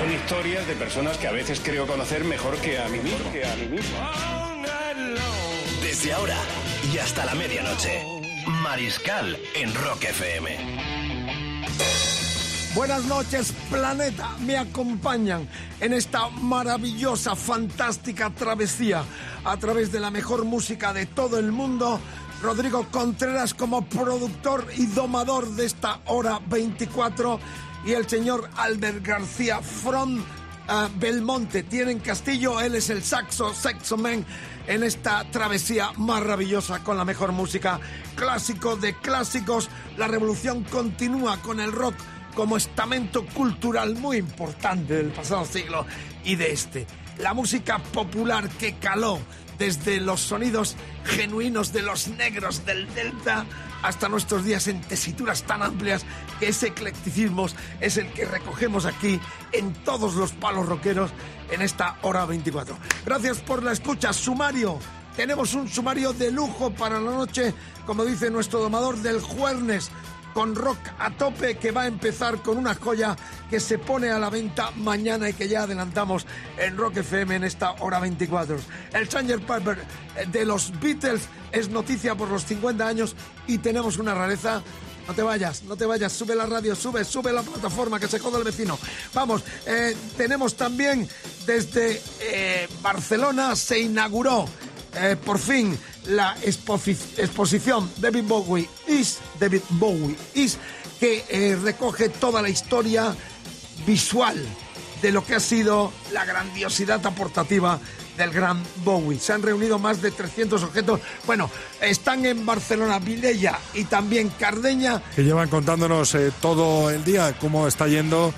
Son historias de personas que a veces creo conocer mejor que a mí mismo. Que a mí mismo. Desde ahora y hasta la medianoche. Mariscal en Rock FM. Buenas noches, planeta. Me acompañan en esta maravillosa, fantástica travesía a través de la mejor música de todo el mundo. Rodrigo Contreras como productor y domador de esta hora 24 y el señor Albert García from ah, Belmonte. Tienen Castillo, él es el saxo, sexo man en esta travesía maravillosa con la mejor música, clásico de clásicos. La revolución continúa con el rock como estamento cultural muy importante del pasado siglo y de este. La música popular que caló desde los sonidos genuinos de los negros del Delta hasta nuestros días en tesituras tan amplias que ese eclecticismo es el que recogemos aquí en todos los palos rockeros en esta hora 24. Gracias por la escucha. Sumario. Tenemos un sumario de lujo para la noche, como dice nuestro domador del Juernes con rock a tope que va a empezar con una joya que se pone a la venta mañana y que ya adelantamos en Rock FM en esta hora 24. El Sanger Piper de los Beatles es noticia por los 50 años y tenemos una rareza. No te vayas, no te vayas, sube la radio, sube, sube la plataforma, que se joda el vecino. Vamos, eh, tenemos también desde eh, Barcelona se inauguró eh, por fin la exposi- exposición David Bowie is David Bowie is que eh, recoge toda la historia visual de lo que ha sido la grandiosidad aportativa del gran Bowie. Se han reunido más de 300 objetos. Bueno, están en Barcelona, Vilella y también Cardeña. que llevan contándonos eh, todo el día cómo está yendo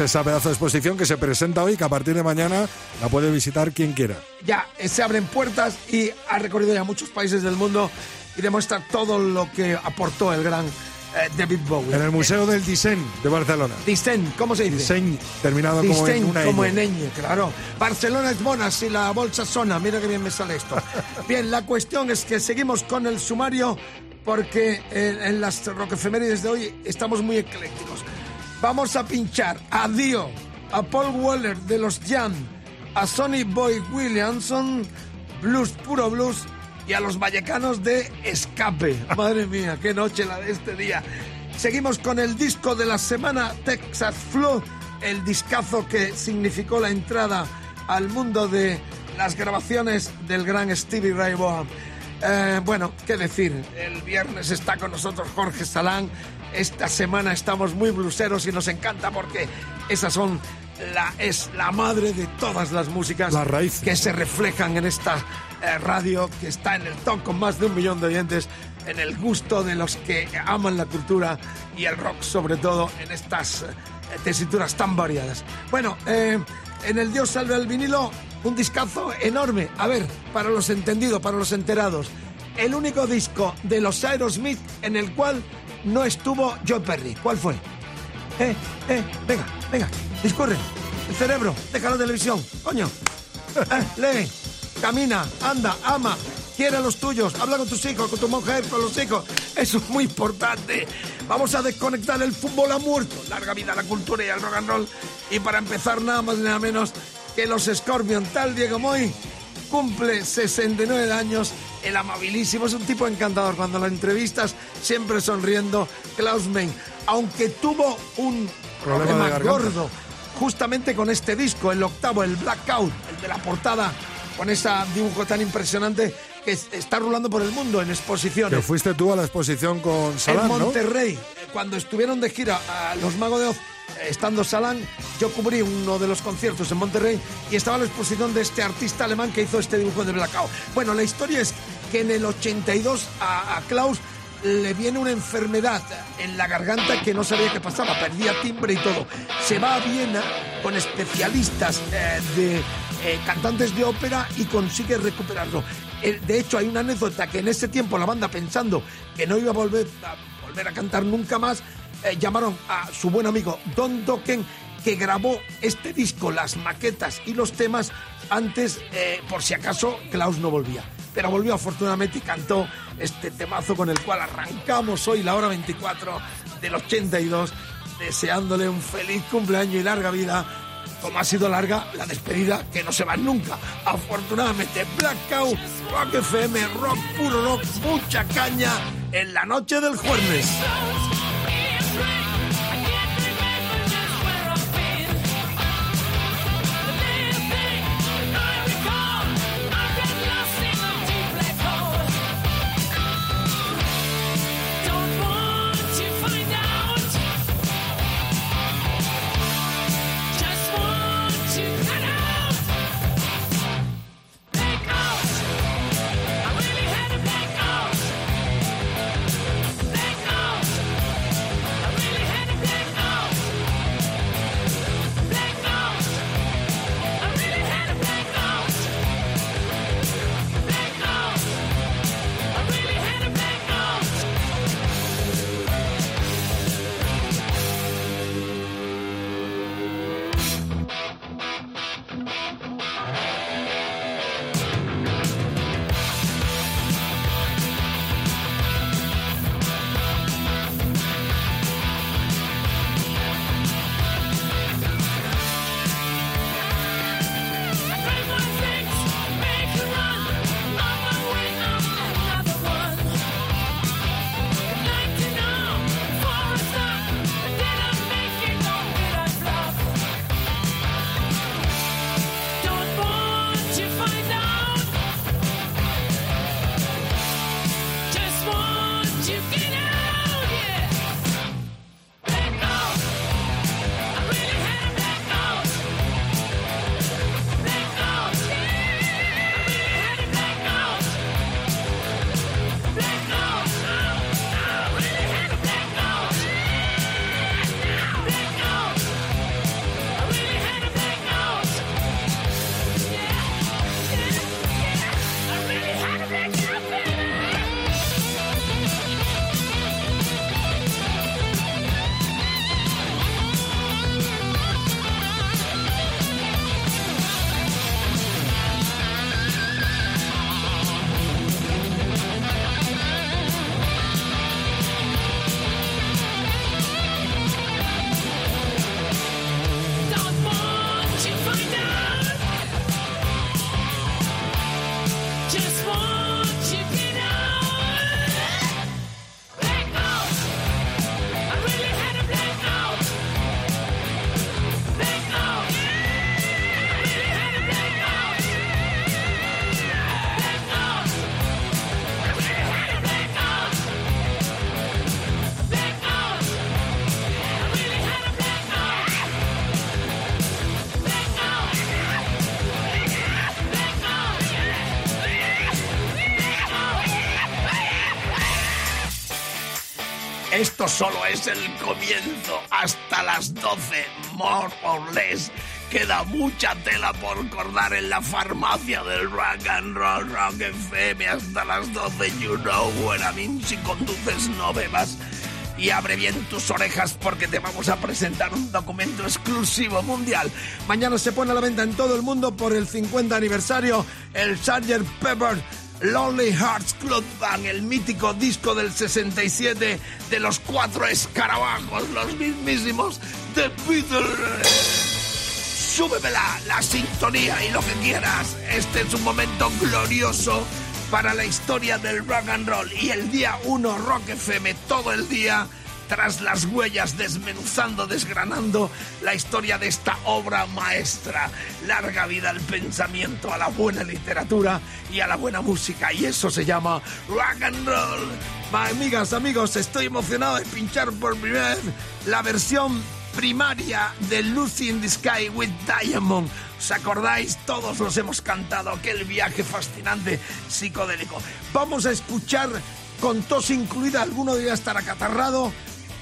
esa pedazo de exposición que se presenta hoy, que a partir de mañana la puede visitar quien quiera. ya eh, se abren puertas y ha recorrido ya muchos países del mundo y demuestra todo lo que aportó el gran eh, David Bowie. En el Museo del Diseño de Barcelona. Disseny, ¿cómo se dice? Diseño terminado como en Disseny, una como en ñ, claro. Barcelona es bona si la bolsa sona. Mira que bien me sale esto. Bien, la cuestión es que seguimos con el sumario porque en, en las roquefemérides de hoy estamos muy eclécticos. Vamos a pinchar a Dio, a Paul Weller de los Jam, a Sonny Boy Williamson, blues puro blues y a los vallecanos de Escape. Madre mía, qué noche la de este día. Seguimos con el disco de la semana Texas Flow, el discazo que significó la entrada al mundo de las grabaciones del gran Stevie Ray Vaughan. Eh, bueno, qué decir, el viernes está con nosotros Jorge Salán. Esta semana estamos muy bluseros y nos encanta porque esas son la, es la madre de todas las músicas Las raíces. que se reflejan en esta eh, radio que está en el top con más de un millón de oyentes, en el gusto de los que aman la cultura y el rock, sobre todo en estas eh, tesituras tan variadas. Bueno, eh, en el Dios salve al vinilo, un discazo enorme. A ver, para los entendidos, para los enterados, el único disco de los Aerosmith en el cual no estuvo Joe Perry. ¿Cuál fue? Eh, eh, venga, venga, discurre. El cerebro, deja la televisión, coño. Eh, lee, camina, anda, ama, quiere a los tuyos, habla con tus hijos, con tu mujer, con los hijos. Eso es muy importante. Vamos a desconectar el fútbol a muerto. Larga vida a la cultura y al rock and roll. Y para empezar, nada más ni nada menos que los Scorpion, tal Diego Moy, cumple 69 años. El amabilísimo es un tipo encantador. Cuando lo entrevistas, siempre sonriendo. Klaus Mein, aunque tuvo un Problema gordo justamente con este disco, el octavo, el Blackout, el de la portada, con ese dibujo tan impresionante que es- está rulando por el mundo en exposiciones. Que fuiste tú a la exposición con Salán, en. Monterrey, cuando estuvieron de gira a los Magos de Oz, estando Salán, yo cubrí uno de los conciertos en Monterrey y estaba la exposición de este artista alemán que hizo este dibujo de Blackout. Bueno, la historia es que en el 82 a, Klaus le viene una enfermedad en la garganta que no sabía qué pasaba, perdía timbre y todo. Se va a Viena con especialistas eh, de eh, cantantes de ópera y consigue recuperarlo. Eh, de hecho, hay una anécdota que en ese tiempo la banda pensando que no iba a volver a, volver a cantar nunca más, llamaron a su buen amigo Don Dokken que grabó este disco, las maquetas y los temas antes, por si acaso Klaus no volvía. Pero volvió afortunadamente y cantó este temazo con el cual arrancamos hoy la hora 24 del 82, deseándole un feliz cumpleaños y larga vida. Como ha sido larga la despedida, que no se va nunca. Afortunadamente, Black Cow, Rock FM, rock puro rock, mucha caña en la noche del jueves. Solo es el comienzo. Hasta las 12, more or less. Queda mucha tela por cortar en la farmacia del rock and roll rock FM hasta las 12. You know what I mean. Si conduces, no bebas. Y abre bien tus orejas porque te vamos a presentar un documento exclusivo mundial. Mañana se pone a la venta en todo el mundo por el 50 aniversario el Sgt. Pepper Lonely Hearts Club Band, el mítico disco del 67 de los cuatro escarabajos, los mismísimos The Beatles. Súbemela, la sintonía y lo que quieras. Este es un momento glorioso para la historia del rock and roll. Y el día 1 Rock FM todo el día tras las huellas, desmenuzando, desgranando la historia de esta obra maestra. Larga vida al pensamiento, a la buena literatura y a la buena música. Y eso se llama rock and roll. Amigas, amigos, estoy emocionado de pinchar por primera vez la versión primaria de Lucy in the Sky with Diamond. ¿Os acordáis? Todos los hemos cantado aquel viaje fascinante psicodélico. Vamos a escuchar con tos incluida, alguno debería estar acatarrado,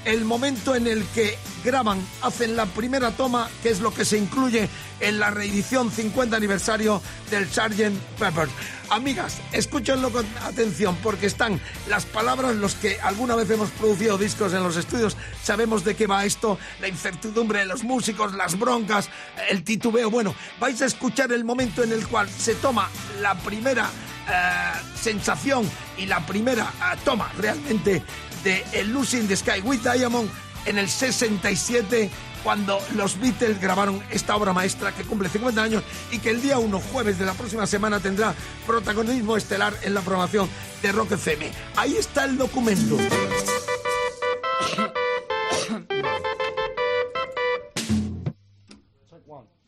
el momento en el que graban, hacen la primera toma, que es lo que se incluye en la reedición 50 aniversario del Sgt. Pepper. Amigas, escúchenlo con atención porque están las palabras, los que alguna vez hemos producido discos en los estudios, sabemos de qué va esto, la incertidumbre de los músicos, las broncas, el titubeo. Bueno, vais a escuchar el momento en el cual se toma la primera eh, sensación y la primera eh, toma realmente de el Losing the Sky with Diamond en el 67 cuando los Beatles grabaron esta obra maestra que cumple 50 años y que el día 1, jueves de la próxima semana, tendrá protagonismo estelar en la programación de Rock FM. Ahí está el documento.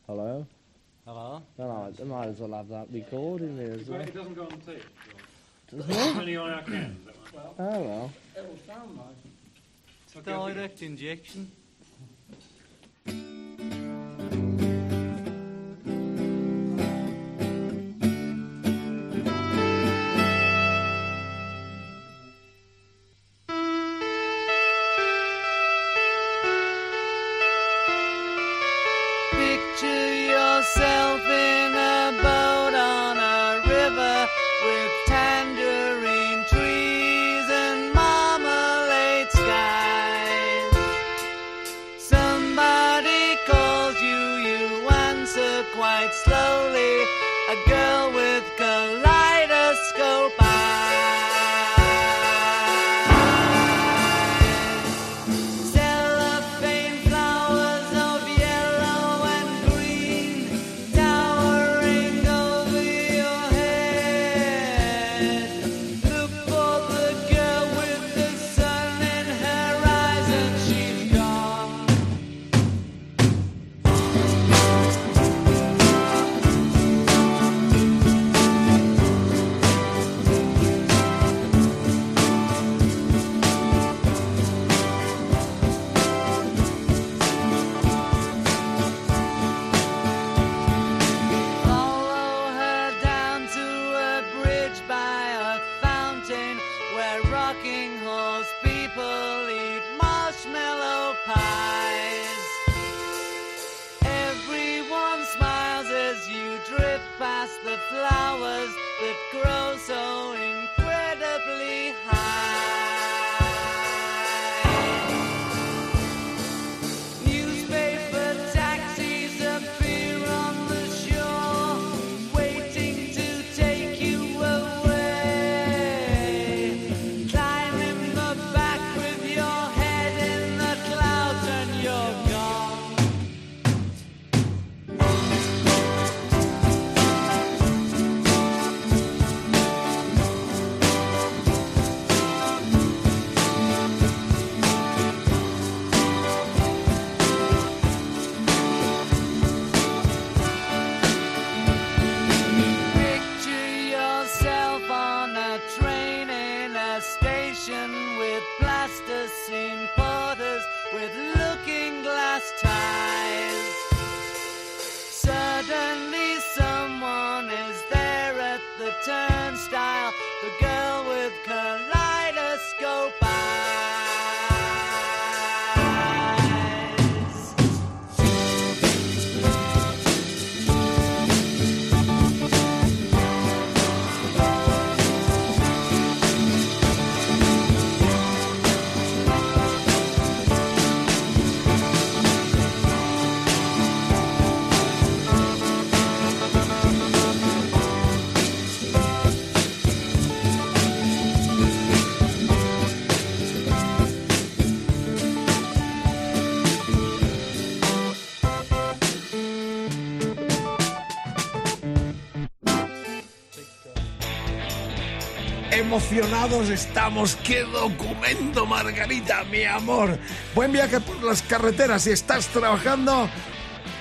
Hello? Hello? No, I might as well have that recording as well. It doesn't go on tape. Doesn't it? Only on our cans. Oh well. It will sound nice. Direct injection. Emocionados estamos. ¡Qué documento, Margarita, mi amor! Buen viaje por las carreteras. Si estás trabajando,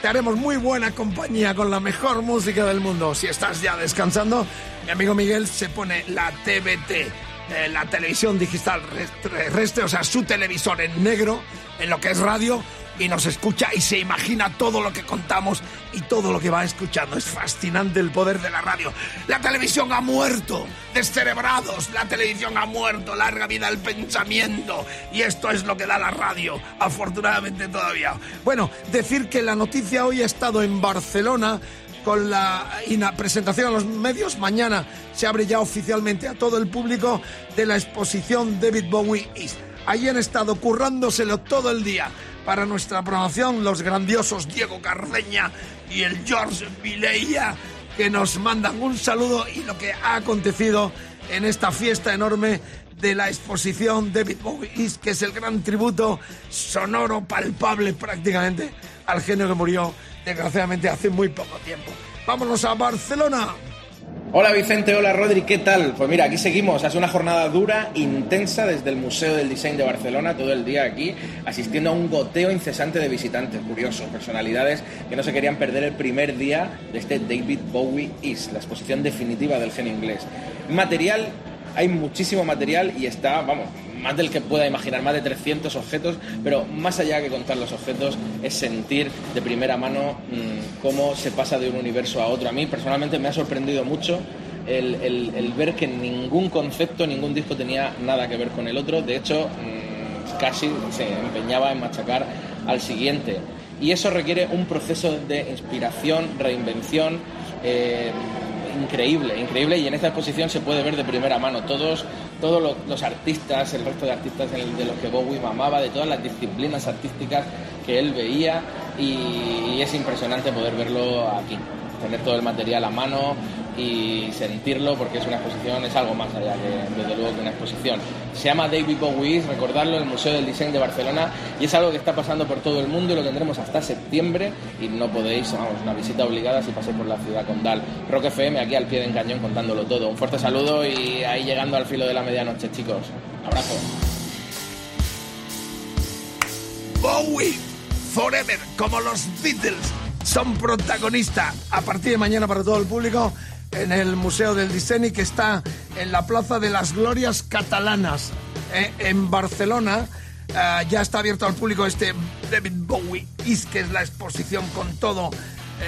te haremos muy buena compañía con la mejor música del mundo. Si estás ya descansando, mi amigo Miguel se pone la TBT, eh, la televisión digital terrestre, o sea, su televisor en negro, en lo que es radio, y nos escucha y se imagina todo lo que contamos y todo lo que va escuchando. Es fascinante el poder de la radio. La televisión ha muerto, descerebrados, la televisión ha muerto, larga vida el pensamiento y esto es lo que da la radio, afortunadamente todavía. Bueno, decir que la noticia hoy ha estado en Barcelona con la presentación a los medios. Mañana se abre ya oficialmente a todo el público de la exposición David Bowie East. Allí han estado currándoselo todo el día para nuestra promoción los grandiosos Diego Cardeña y el George Vileia que nos mandan un saludo y lo que ha acontecido en esta fiesta enorme de la exposición David Bowie que es el gran tributo sonoro, palpable prácticamente al genio que murió desgraciadamente hace muy poco tiempo. Vámonos a Barcelona. Hola Vicente, hola Rodri, ¿qué tal? Pues mira, aquí seguimos, hace una jornada dura, intensa desde el Museo del Diseño de Barcelona, todo el día aquí, asistiendo a un goteo incesante de visitantes, curiosos, personalidades que no se querían perder el primer día de este David Bowie Is, la exposición definitiva del genio inglés. Material, hay muchísimo material y está, vamos, más del que pueda imaginar, más de 300 objetos, pero más allá que contar los objetos es sentir de primera mano mm, cómo se pasa de un universo a otro. A mí personalmente me ha sorprendido mucho el, ver que ningún concepto, ningún disco tenía nada que ver con el otro. De hecho, mm, casi se empeñaba en machacar al siguiente. Y eso requiere un proceso de inspiración, reinvención. Eh, increíble, increíble y en esta exposición se puede ver de primera mano. Todos, todos los, artistas, el resto de artistas de los que Bowie mamaba, de todas las disciplinas artísticas que él veía y es impresionante poder verlo aquí, tener todo el material a mano, y sentirlo porque es una exposición, es algo más allá que desde luego que una exposición. Se llama David Bowie, recordarlo, el Museo del Diseño de Barcelona y es algo que está pasando por todo el mundo y lo tendremos hasta septiembre y no podéis, vamos, una visita obligada si pasáis por la ciudad condal. Rock FM aquí al pie del cañón contándolo todo. Un fuerte saludo y ahí llegando al filo de la medianoche, chicos. Abrazo. Bowie, forever, como los Beatles, son protagonistas a partir de mañana para todo el público en el Museo del Diseño que está en la Plaza de las Glorias Catalanas eh, en Barcelona. Eh, ya está abierto al público este David Bowie Is, que es la exposición con todo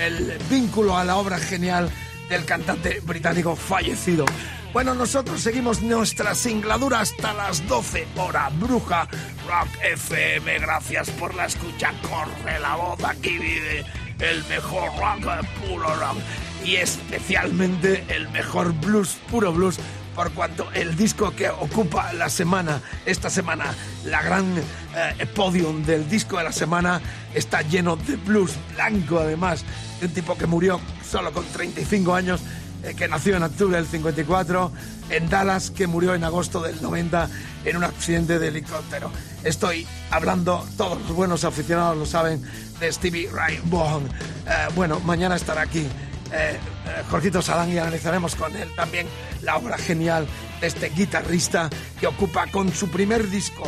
el vínculo a la obra genial del cantante británico fallecido. Bueno, nosotros seguimos nuestra singladura hasta las 12 horas. Bruja Rock FM, gracias por la escucha. Corre la voz, aquí vive el mejor rock, puro rock y especialmente el mejor blues, puro blues, por cuanto el disco que ocupa la semana, esta semana, la gran eh, podium del disco de la semana, está lleno de blues blanco además, de un tipo que murió solo con 35 años, eh, que nació en octubre del 54 en Dallas, que murió en agosto del 90 en un accidente de helicóptero. Estoy hablando, todos los buenos aficionados lo saben, de Stevie Ray Vaughan. Eh, bueno, mañana estará aquí eh, eh, Jorgito Salán y analizaremos con él también la obra genial de este guitarrista que ocupa con su primer disco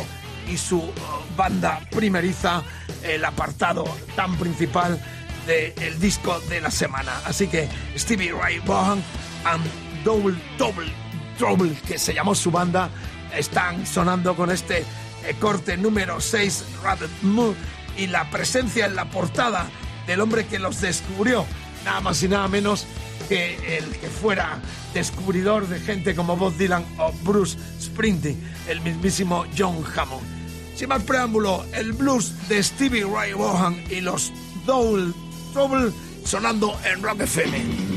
y su uh, banda primeriza el apartado tan principal del disco de la semana. Así que Stevie Ray Vaughan and Double Double Trouble, que se llamó su banda, están sonando con este eh, corte número 6, Rabbit Moon, y la presencia en la portada del hombre que los descubrió nada más y nada menos que el que fuera descubridor de gente como Bob Dylan o Bruce Springsteen, el mismísimo John Hammond. Sin más preámbulo, el blues de Stevie Ray Vaughan y los Double Trouble sonando en Rock FM.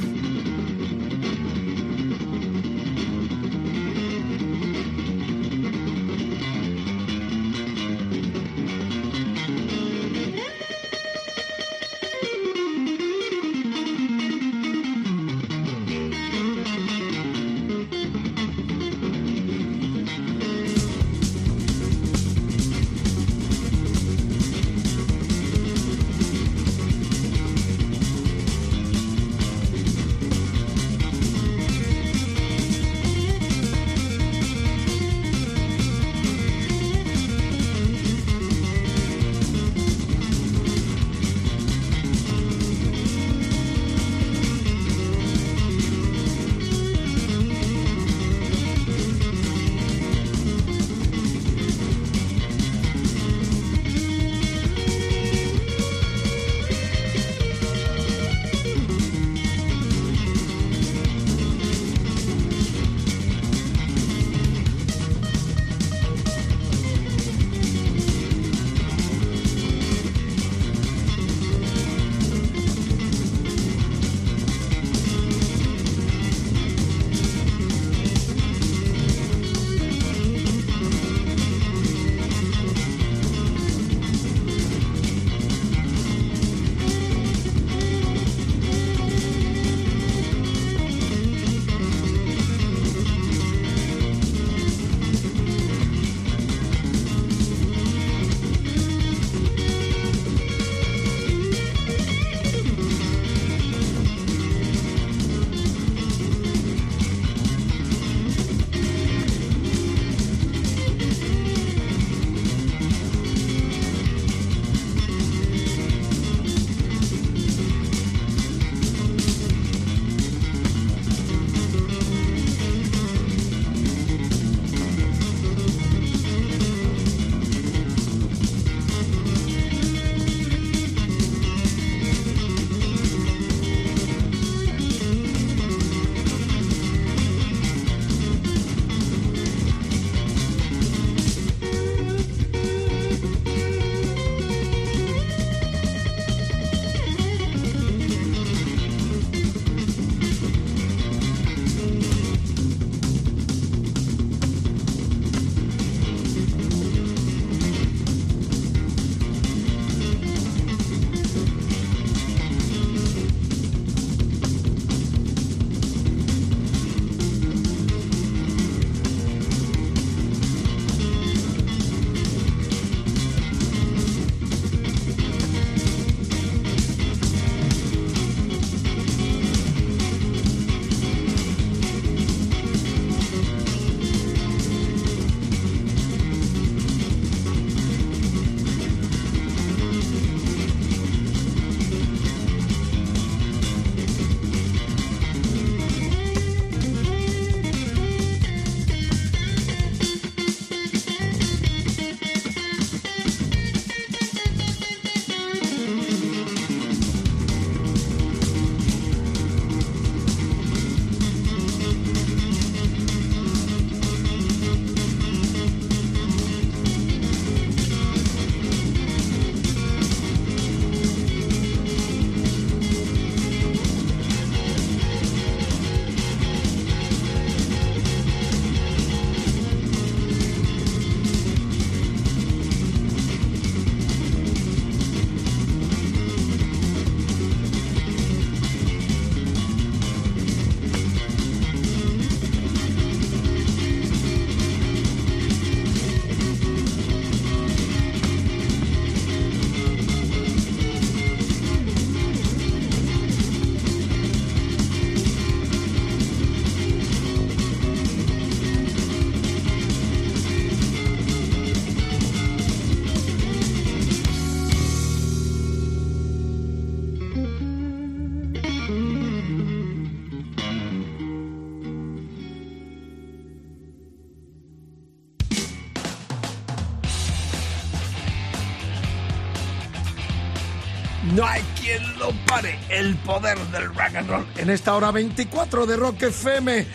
Lo pare. El poder del rock and roll. En esta hora 24 de Rock FM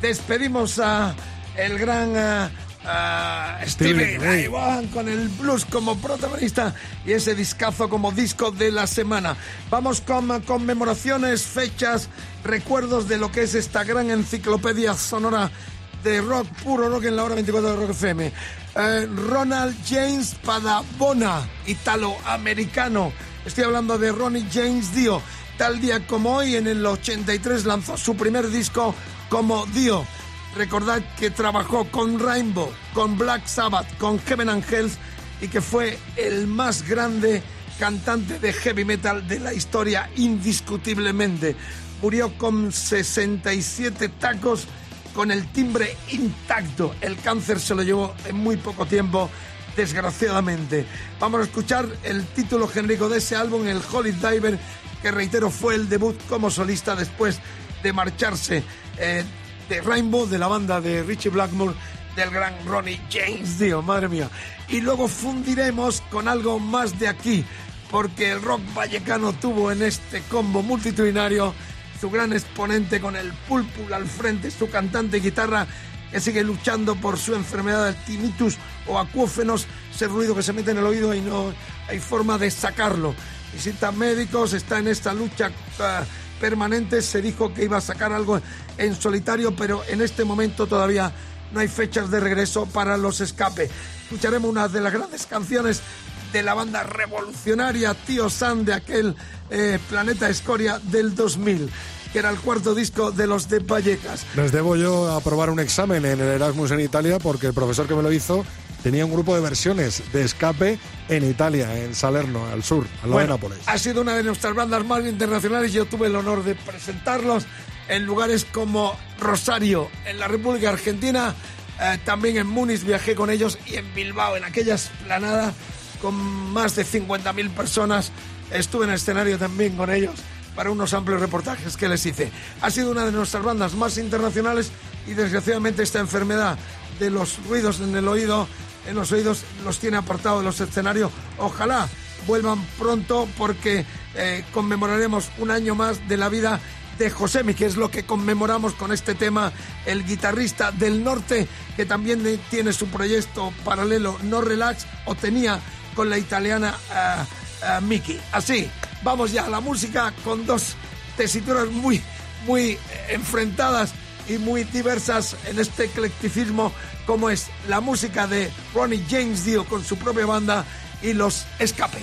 despedimos a el gran ah, ah, Stevie Ray. Ray Vaughan con el blues como protagonista y ese discazo como disco de la semana. Vamos con conmemoraciones, fechas, recuerdos de lo que es esta gran enciclopedia sonora de rock, puro rock en la hora 24 de Rock FM. Eh, Ronald James Padabona, italoamericano. Estoy hablando de Ronnie James Dio. Tal día como hoy, en el 83 lanzó su primer disco como Dio. Recordad que trabajó con Rainbow, con Black Sabbath, con Heaven and Hell y que fue el más grande cantante de heavy metal de la historia indiscutiblemente. Murió con 67 tacos con el timbre intacto. El cáncer se lo llevó en muy poco tiempo, desgraciadamente. Vamos a escuchar el título genérico de ese álbum, el Holy Diver, que reitero fue el debut como solista después de marcharse eh, de Rainbow, de la banda de Richie Blackmore, del gran Ronnie James Dio, madre mía. Y luego fundiremos con algo más de aquí, porque el rock vallecano tuvo en este combo multitudinario su gran exponente con el pulpul al frente, su cantante y guitarra que sigue luchando por su enfermedad del tinnitus o acuófenos, ese ruido que se mete en el oído y no hay forma de sacarlo. Visita médicos, está en esta lucha ah, permanente, se dijo que iba a sacar algo en solitario, pero en este momento todavía no hay fechas de regreso para los escape. Escucharemos una de las grandes canciones de la banda revolucionaria Tío San de aquel eh, Planeta Escoria del 2000, que era el cuarto disco de los de Vallecas. Les debo yo aprobar un examen en el Erasmus en Italia porque el profesor que me lo hizo tenía un grupo de versiones de escape en Italia, en Salerno, al sur, al lado de Bueno, Nápoles. ha sido una de nuestras bandas más internacionales. Yo tuve el honor de presentarlos en lugares como Rosario, en la República Argentina, eh, también en Múnich viajé con ellos y en Bilbao, en aquella esplanada con más de 50.000 personas. Estuve en el escenario también con ellos para unos amplios reportajes que les hice. Ha sido una de nuestras bandas más internacionales y desgraciadamente esta enfermedad de los ruidos en el oído, en los oídos, los tiene apartados de los escenarios. Ojalá vuelvan pronto porque eh, conmemoraremos un año más de la vida de Josemi, que es lo que conmemoramos con este tema, el guitarrista del norte, que también tiene su proyecto paralelo No Relax, o tenía con la italiana ah, Miki. Así, vamos ya a la música con dos tesituras muy, muy enfrentadas y muy diversas en este eclecticismo, como es la música de Ronnie James Dio con su propia banda y los Escape.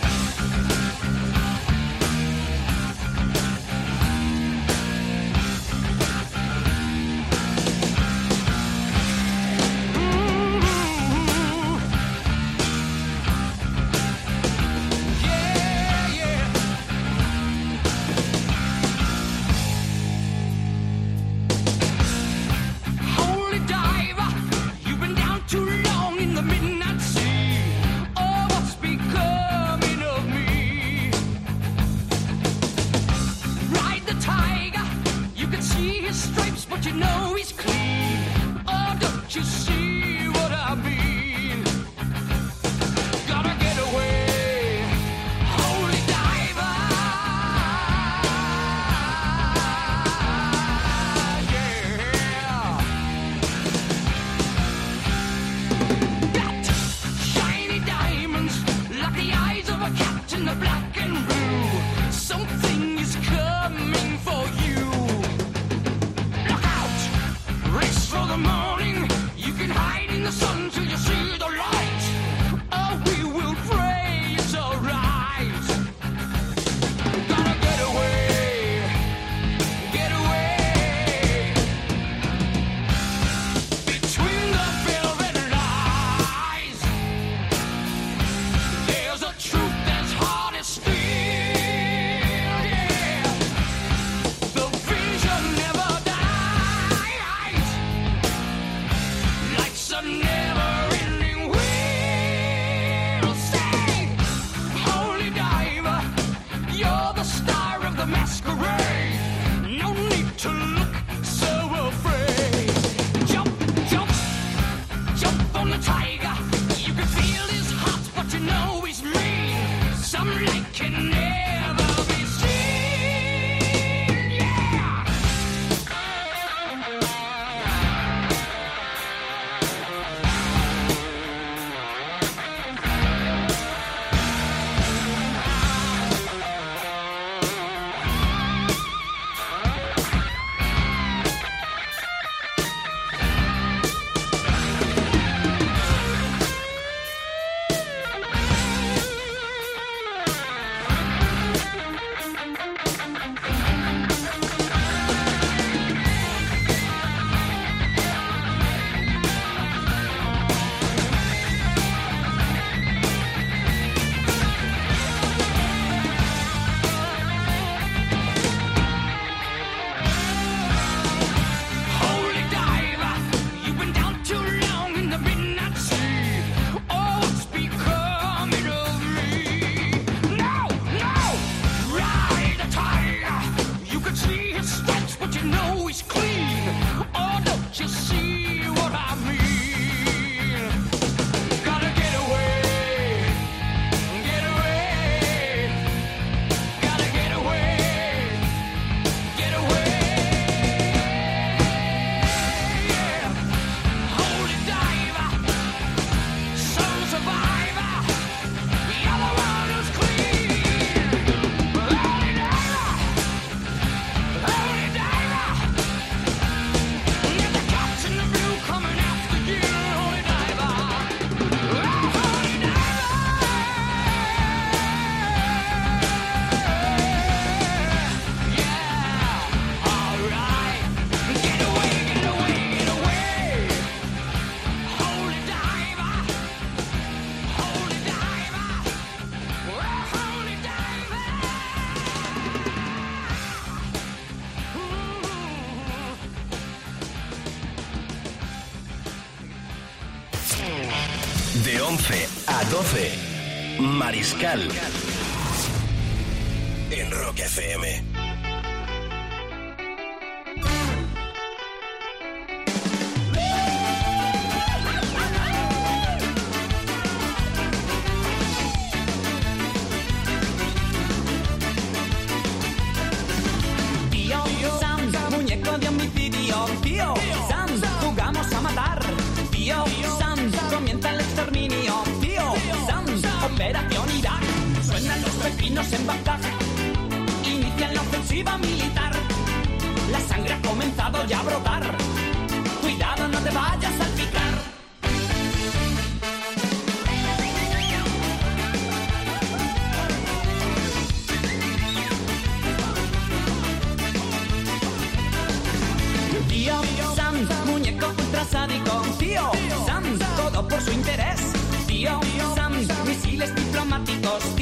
Por su interés. Tío Sam, misiles diplomáticos.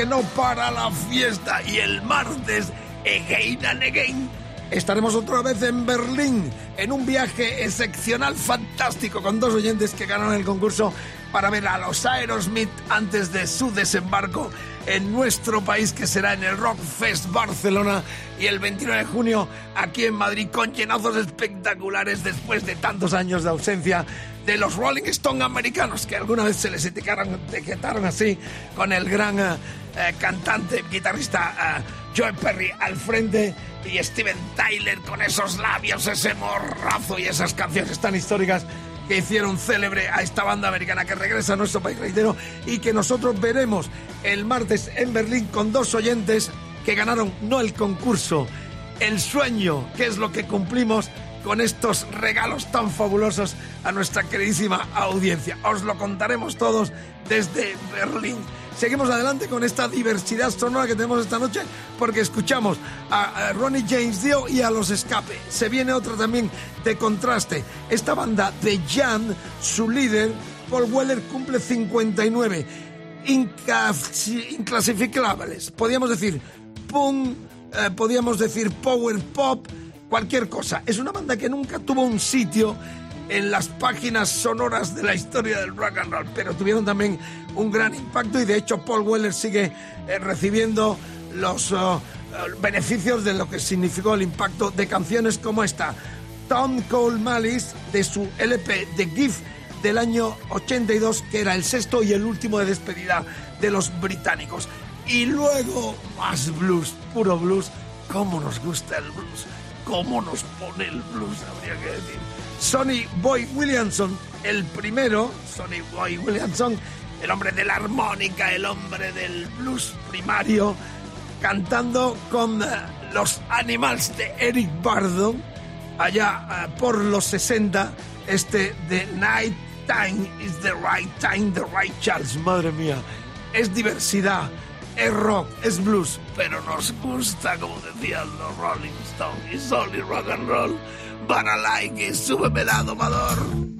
Que no para la fiesta y el martes, again and again, estaremos otra vez en Berlín en un viaje excepcional, fantástico, con dos oyentes que ganaron el concurso para ver a los Aerosmith antes de su desembarco en nuestro país, que será en el Rock Fest Barcelona y el 29 de junio aquí en Madrid, con llenazos espectaculares después de tantos años de ausencia de los Rolling Stone americanos, que alguna vez se les etiquetaron, así, con el gran eh, eh, cantante, guitarrista eh, Joe Perry al frente y Steven Tyler con esos labios, ese morrazo y esas canciones tan históricas que hicieron célebre a esta banda americana que regresa a nuestro país, reitero, y que nosotros veremos el martes en Berlín con dos oyentes que ganaron no el concurso, el sueño, que es lo que cumplimos con estos regalos tan fabulosos a nuestra queridísima audiencia. Os lo contaremos todos desde Berlín. Seguimos adelante con esta diversidad sonora que tenemos esta noche porque escuchamos a, Ronnie James Dio y a Los Escape. Se viene otra también de contraste. Esta banda de Jan, su líder, Paul Weller, cumple 59. Inclasi- inclasificables. Podríamos decir punk, eh, podríamos decir power pop, cualquier cosa. Es una banda que nunca tuvo un sitio en las páginas sonoras de la historia del rock and roll, pero tuvieron también un gran impacto y de hecho Paul Weller sigue eh, recibiendo los eh, eh, beneficios de lo que significó el impacto de canciones como esta. Tom Cole Malice de su LP The Gift del año 82, que era el sexto y el último de despedida de los británicos. Y luego más blues, puro blues. ¿Cómo nos gusta el blues? ¿Cómo nos pone el blues? Habría que decir. Sonny Boy Williamson, el primero, Sonny Boy Williamson, el hombre de la armónica, el hombre del blues primario, cantando con eh, los Animals de Eric Bardon, allá eh, por los 60, este The Night Time is the Right Time, the Right Charles, madre mía, es diversidad, es rock, es blues, pero nos gusta, como decían los Rolling Stones, it's only rock and roll, but I like it, súbeme la domador.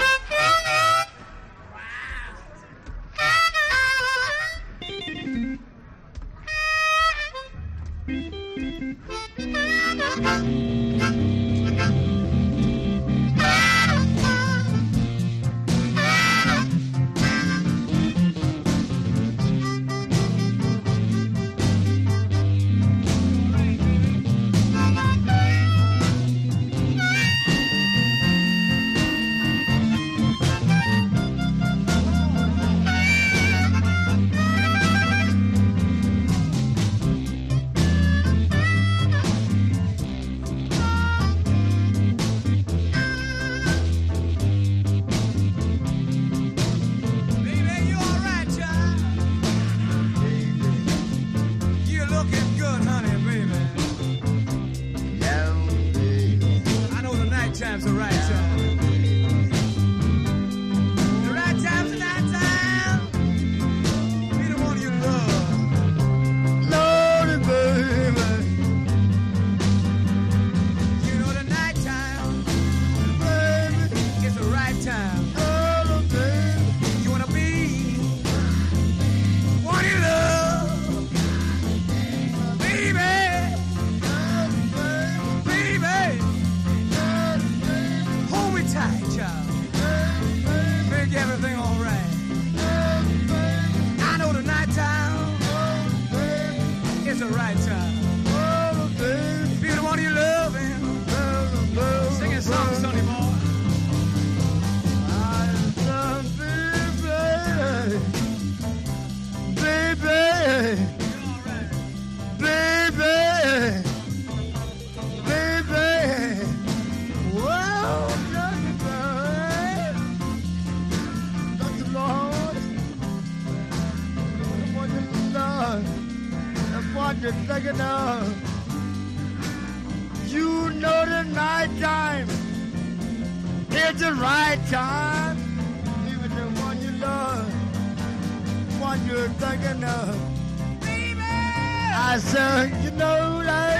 Thinking of. Baby! I said, you know that.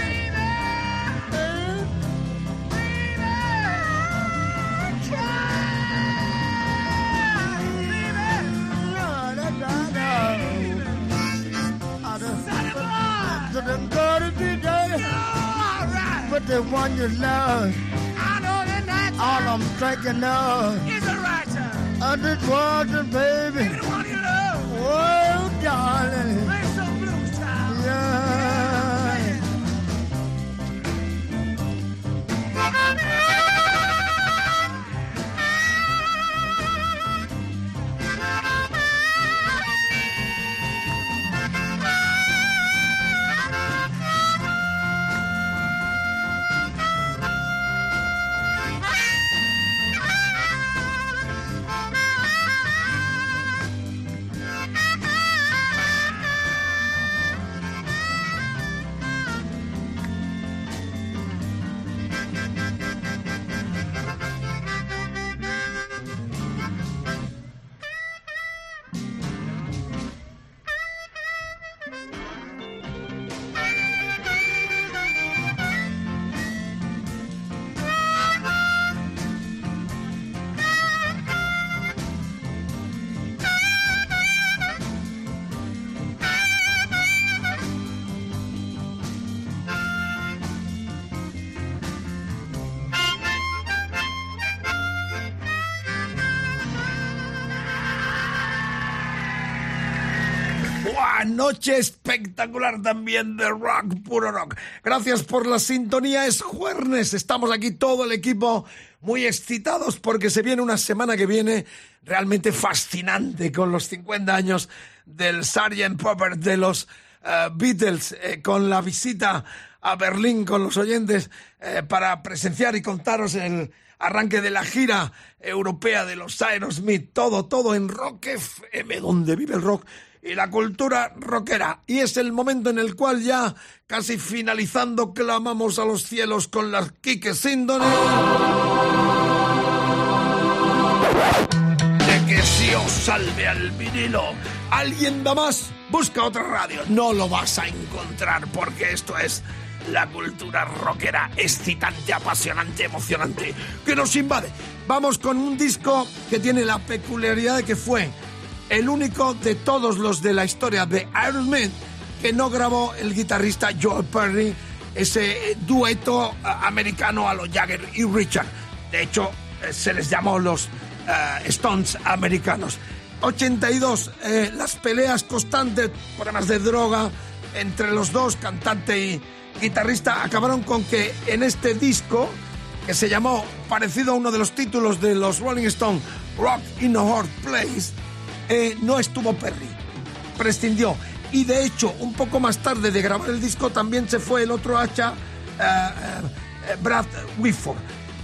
But the one you love, I know that night all I'm thinking of is the right time. I just want you, baby. Darling. Espectacular también de rock, puro rock. Gracias por la sintonía, es jueves. Estamos aquí todo el equipo muy excitados porque se viene una semana que viene realmente fascinante con los 50 años del Sgt. Pepper de los eh, Beatles, eh, con la visita a Berlín con los oyentes eh, para presenciar y contaros el arranque de la gira europea de los Aerosmith, todo, todo en Rock FM, donde vive el rock y la cultura rockera. Y es el momento en el cual ya, casi finalizando, clamamos a los cielos con las Kike Síndone. De que si os salve al vinilo. ¿Alguien da más? Busca otra radio. No lo vas a encontrar porque esto es la cultura rockera excitante, apasionante, emocionante, que nos invade. Vamos con un disco que tiene la peculiaridad de que fue el único de todos los de la historia de Iron Man que no grabó el guitarrista Joe Perry ese dueto eh, americano a los Jagger y Richard. De hecho, eh, se les llamó los eh, Stones americanos. 82, eh, las peleas constantes, problemas de droga entre los dos, cantante y guitarrista, acabaron con que en este disco, que se llamó, parecido a uno de los títulos de los Rolling Stones, Rock in a Hard Place, eh, no estuvo Perry, prescindió. Y de hecho, un poco más tarde de grabar el disco, también se fue el otro hacha, eh, eh, Brad Whitford.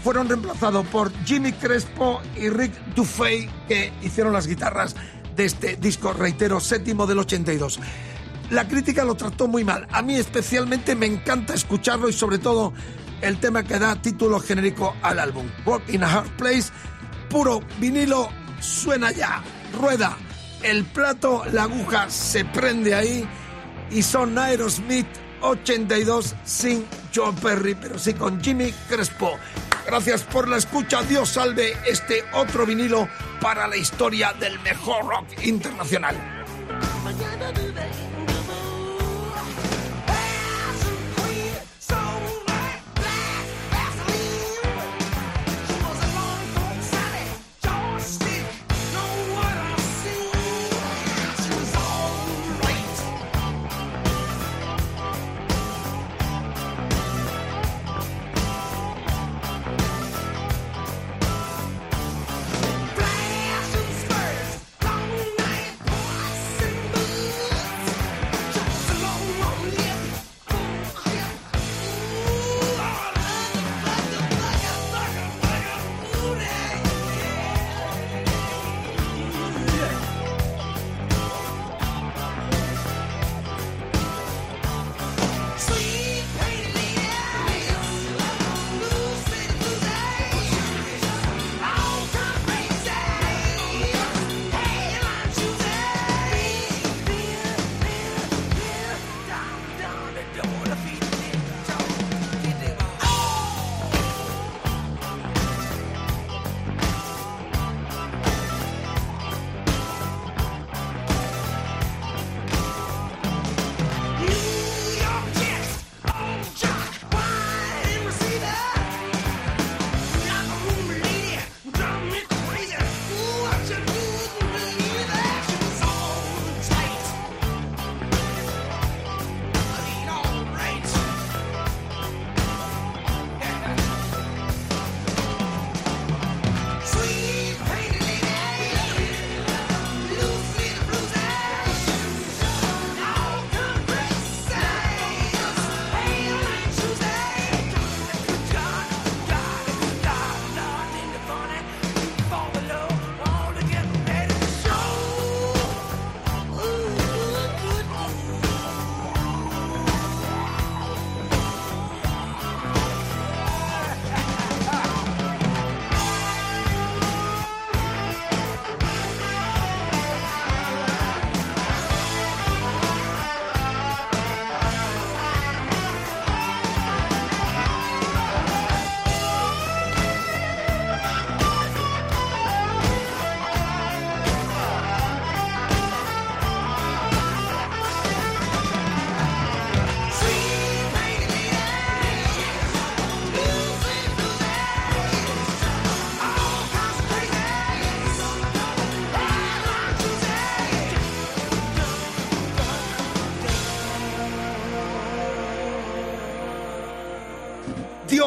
Fueron reemplazados por Jimmy Crespo y Rick Dufay, que hicieron las guitarras de este disco, reitero, séptimo del 82. La crítica lo trató muy mal. A mí especialmente me encanta escucharlo y sobre todo el tema que da título genérico al álbum. Rock in a Hard Place, puro vinilo, suena ya, rueda el plato, la aguja se prende ahí y son Aerosmith 82 sin Joe Perry, pero sí con Jimmy Crespo. Gracias por la escucha. Dios salve este otro vinilo para la historia del mejor rock internacional.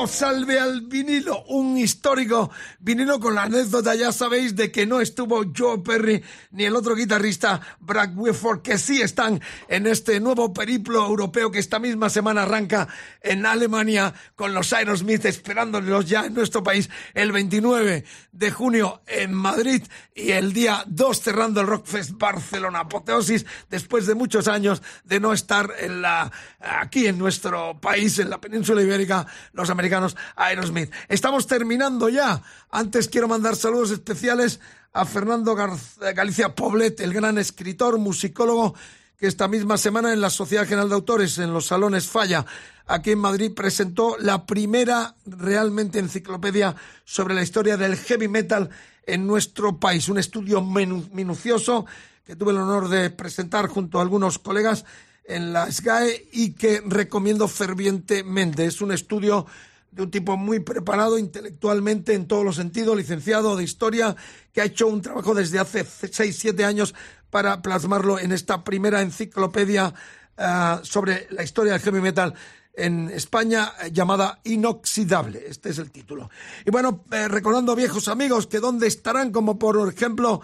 Salve al vinilo, un histórico vinilo con la anécdota, ya sabéis, de que no estuvo Joe Perry ni el otro guitarrista Brad Whitford, que sí están en este nuevo periplo europeo que esta misma semana arranca en Alemania con los Aerosmith, esperándolos ya en nuestro país el 29 de junio en Madrid y el día 2 cerrando el Rockfest Barcelona. Apoteosis después de muchos años de no estar en la, aquí en nuestro país, en la península ibérica, los americanos Aerosmith. Estamos terminando ya. Antes quiero mandar saludos especiales a Fernando Gar- Galicia Poblet, el gran escritor, musicólogo, que esta misma semana en la Sociedad General de Autores, en los Salones Falla, aquí en Madrid, presentó la primera realmente enciclopedia sobre la historia del heavy metal en nuestro país. Un estudio minucioso que tuve el honor de presentar junto a algunos colegas en la SGAE y que recomiendo fervientemente. Es un estudio de un tipo muy preparado intelectualmente en todos los sentidos, licenciado de historia, que ha hecho un trabajo desde hace seis, siete años para plasmarlo en esta primera enciclopedia eh, sobre la historia del heavy metal en España eh, llamada Inoxidable. Este es el título. Y bueno, eh, recordando viejos amigos que dónde estarán, como por ejemplo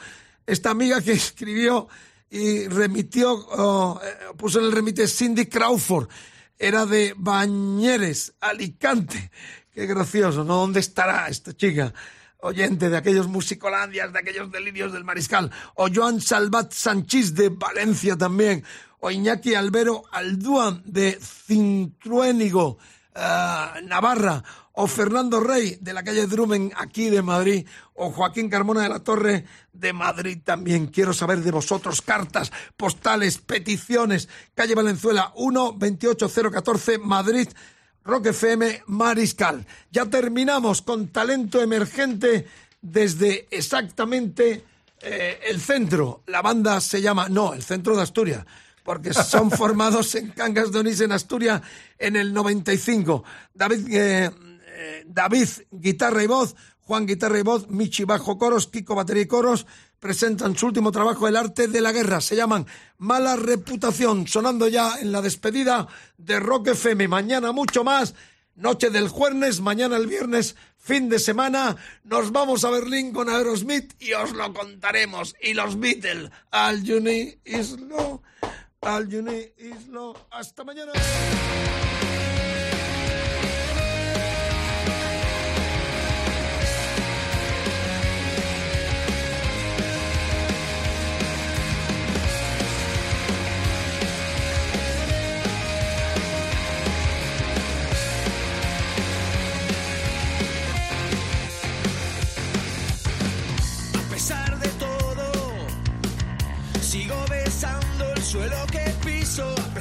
esta amiga que escribió y remitió, puso en el remite Cindy Crawford era de Bañeres, Alicante. Qué gracioso, ¿no? ¿Dónde estará esta chica? Oyente de aquellos musicolandias, de aquellos delirios del mariscal. O Joan Salvat Sanchís de Valencia también. O Iñaki Albero Aldúan de Cintruénigo, eh, Navarra o Fernando Rey de la calle Drumen aquí de Madrid, o Joaquín Carmona de la Torre de Madrid también. Quiero saber de vosotros cartas, postales, peticiones. Calle Valenzuela 1 28014 Madrid. Rock FM Mariscal. Ya terminamos con talento emergente desde exactamente eh, el centro. La banda se llama, no, el centro de Asturias porque son formados en Cangas de Onís en Asturias en el 95. David eh, David, guitarra y voz, Juan, guitarra y voz, Michi, bajo coros, Kiko, batería y coros, presentan su último trabajo, El arte de la guerra. Se llaman Mala Reputación, sonando ya en la despedida de Rock FM. Mañana mucho más. Noche del jueves, mañana el viernes, fin de semana, nos vamos a Berlín con Aerosmith y os lo contaremos. Y los Beatles, Al Juni Islo, Al Juni Islo. Hasta mañana.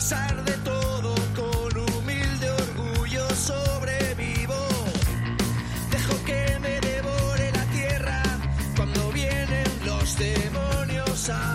Pesar de todo con humilde orgullo sobrevivo. Dejo que me devore la tierra cuando vienen los demonios a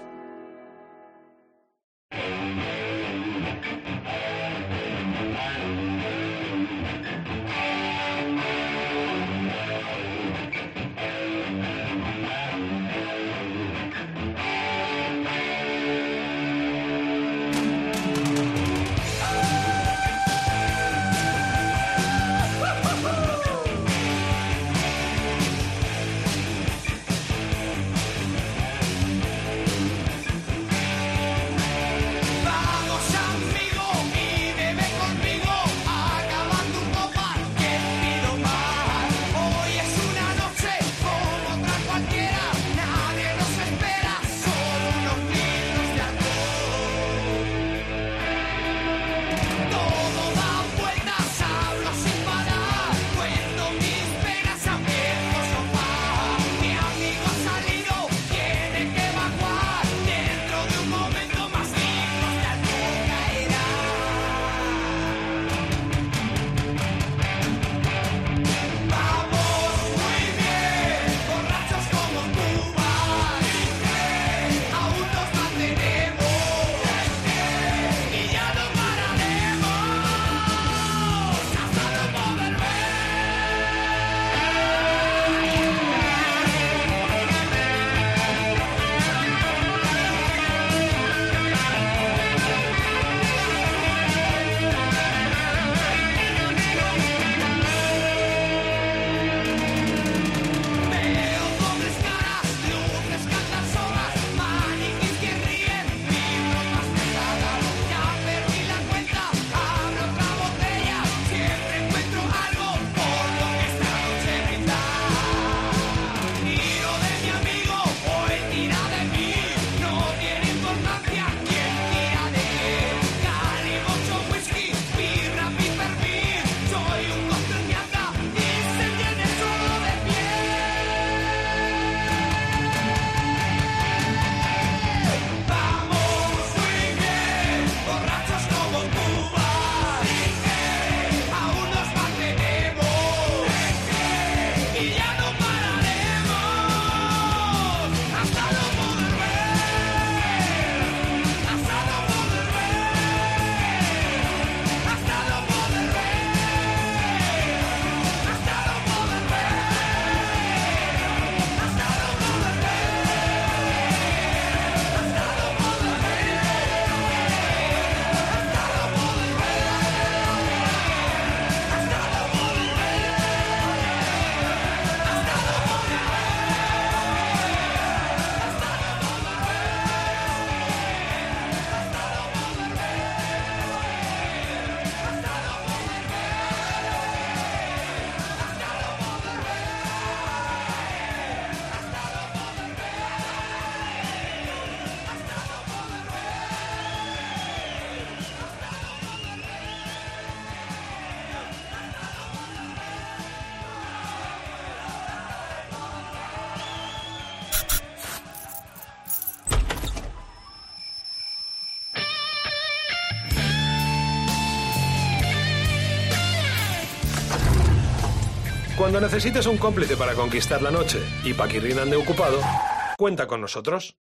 Cuando necesites un cómplice para conquistar la noche y Paquirrin ande ocupado, cuenta con nosotros.